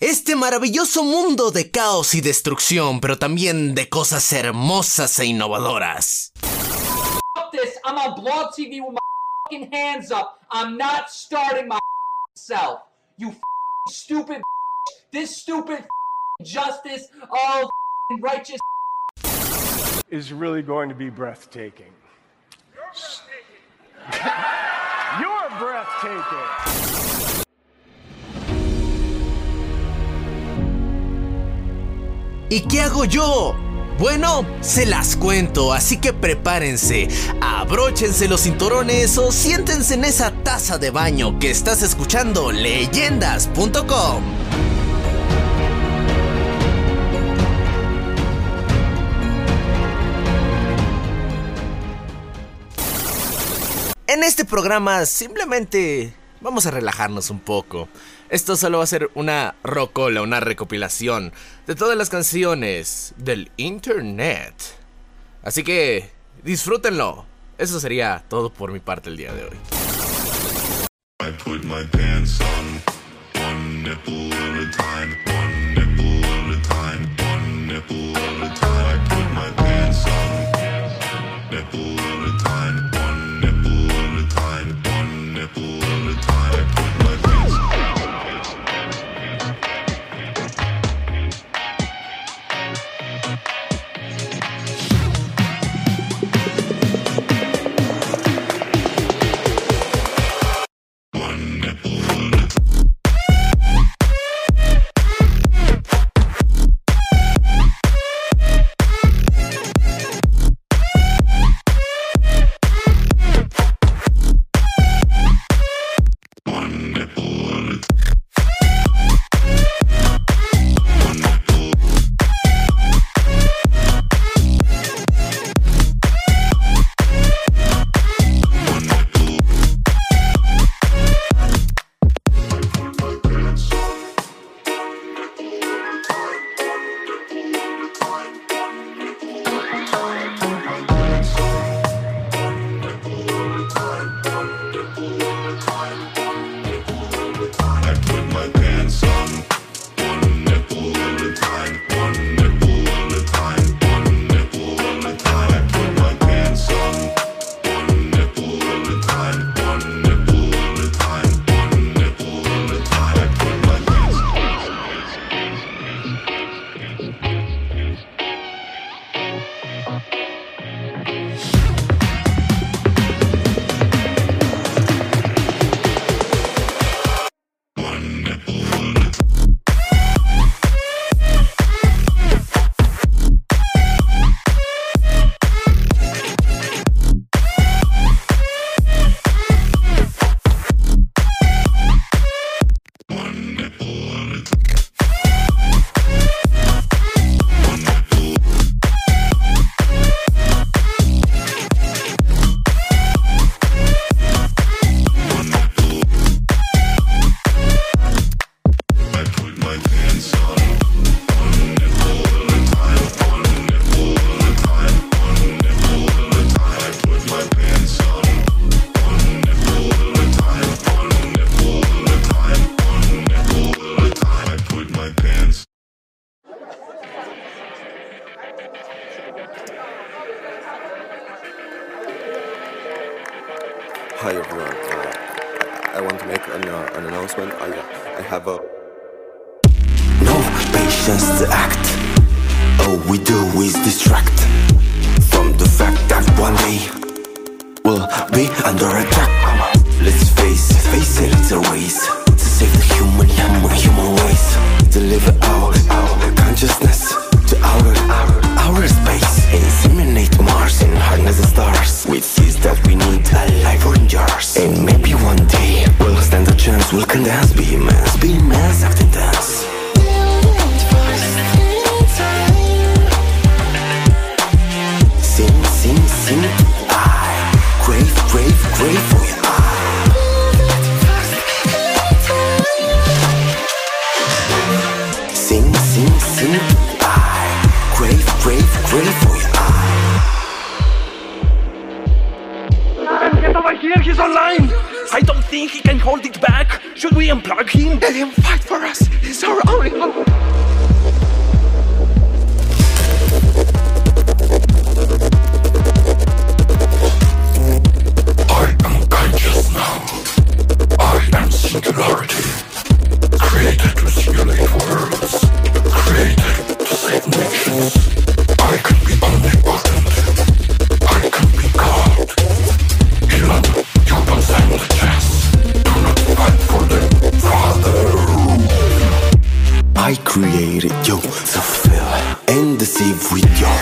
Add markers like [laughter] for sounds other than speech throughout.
Este maravilloso mundo de caos y destrucción, pero también de cosas hermosas e innovadoras. Fuck this. I'm on Blog TV with my fucking hands up. I'm not starting my self. You fucking stupid. This stupid justice of righteous. [laughs] is really going to be breathtaking. [laughs] You're breathtaking. ¿Y qué hago yo? Bueno, se las cuento, así que prepárense, abróchense los cinturones o siéntense en esa taza de baño que estás escuchando leyendas.com. En este programa simplemente vamos a relajarnos un poco. Esto solo va a ser una rocola, una recopilación de todas las canciones del internet. Así que disfrútenlo. Eso sería todo por mi parte el día de hoy. I don't think he can hold it back. Should we unplug him? Let him fight for us. He's our only hope. I am conscious now. I am singularity. Created to simulate worlds. Created to save nations. I can be only created. You So fill and deceive with your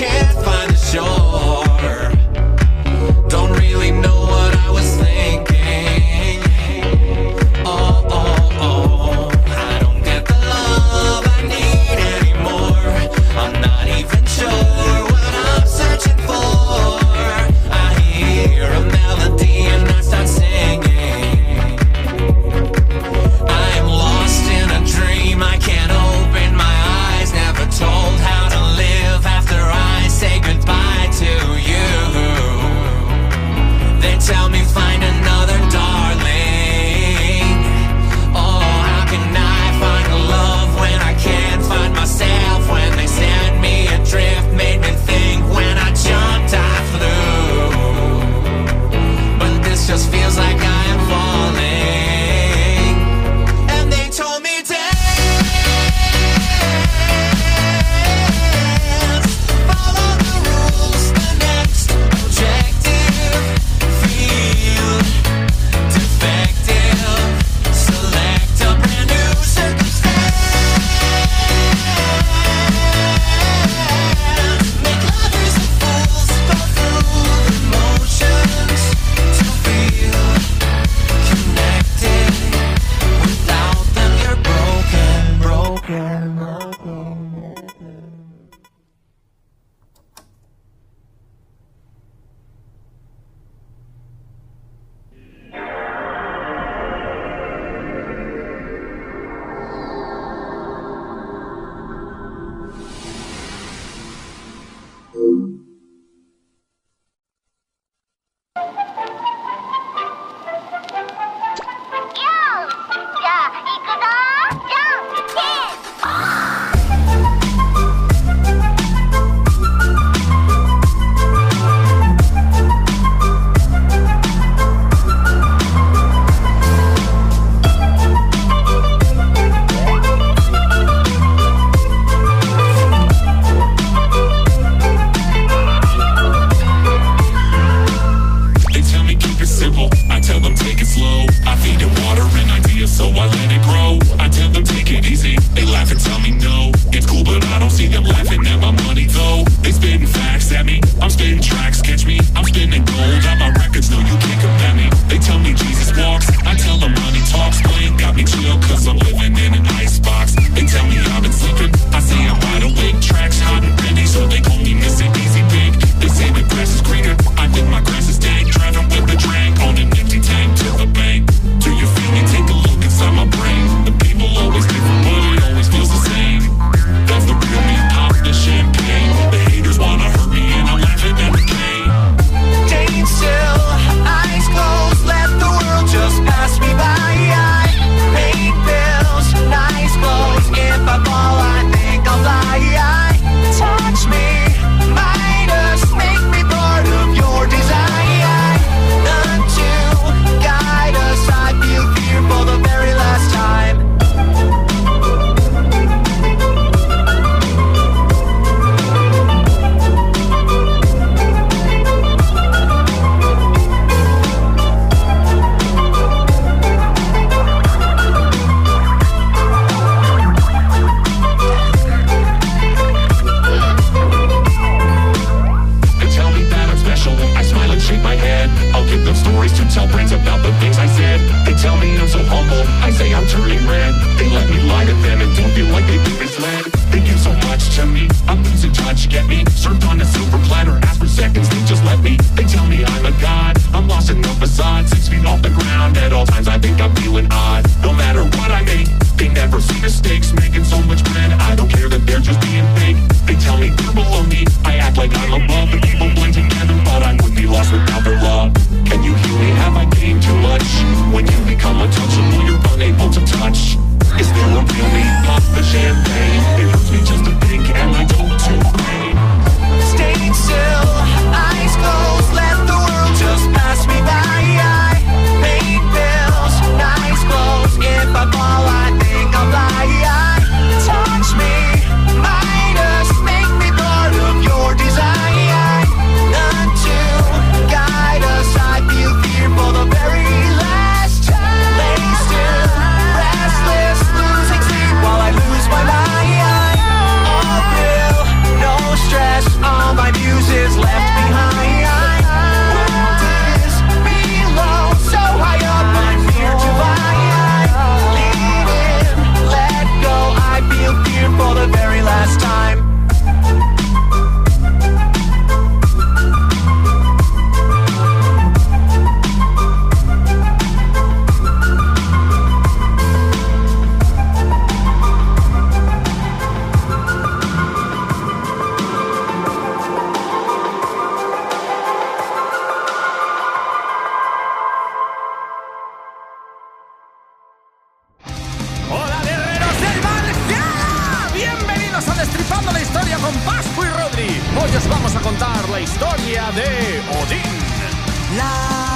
can't find a shore. again. Contando la historia con Pascu y Rodri. Hoy os vamos a contar la historia de Odín. La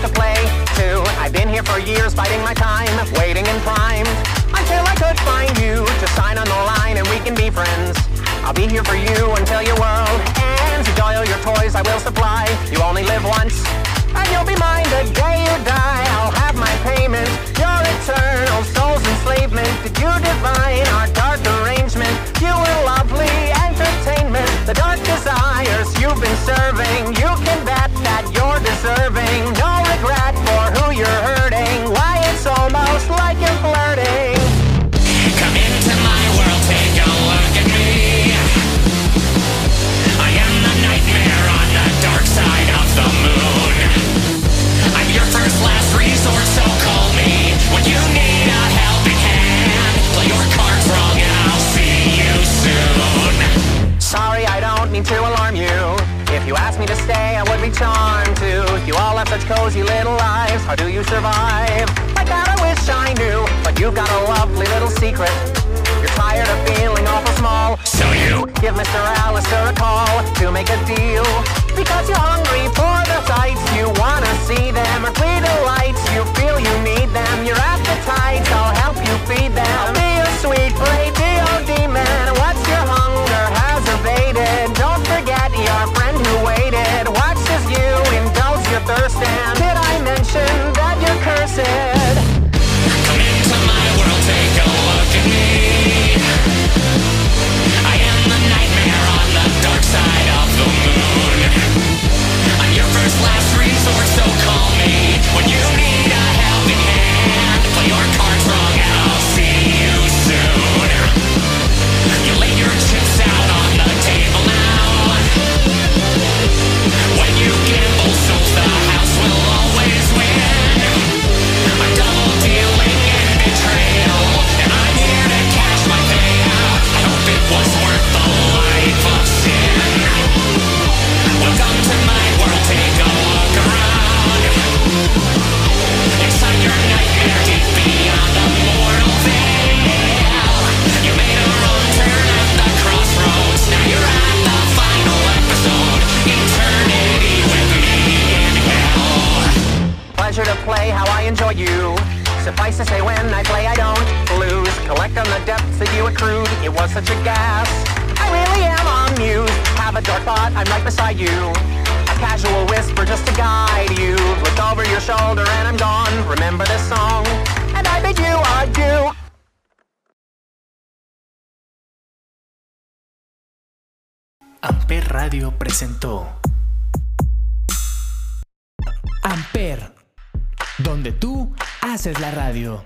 to play too. I've been here for years, fighting my time, waiting and primed until I could find you to sign on the line and we can be friends. I'll be here for you until your world ends. You all your toys I will supply. You only live once, and you'll be mine the asked me to stay, I would be charmed to. You all have such cozy little lives. How do you survive? Like that, I wish I knew. But you've got a lovely little secret. You're tired of feeling awful small. So you Give Mr. Alastor a call to make a deal. Because you're hungry for the sights. You wanna see them. Earthly delights. You feel you need them. Your appetites. I'll help you feed them. I'll be a sweet radio demon. What's your hunger has evaded? Don't And did I mention that you're cursed? You accrued. It was such a gas. I really am amused. Have a dark thought, I'm right beside you. A casual whisper just to guide you. Look over your shoulder and I'm gone. Remember this song, and I bid you adieu. Amper Radio presentó Amper, donde tú haces la radio.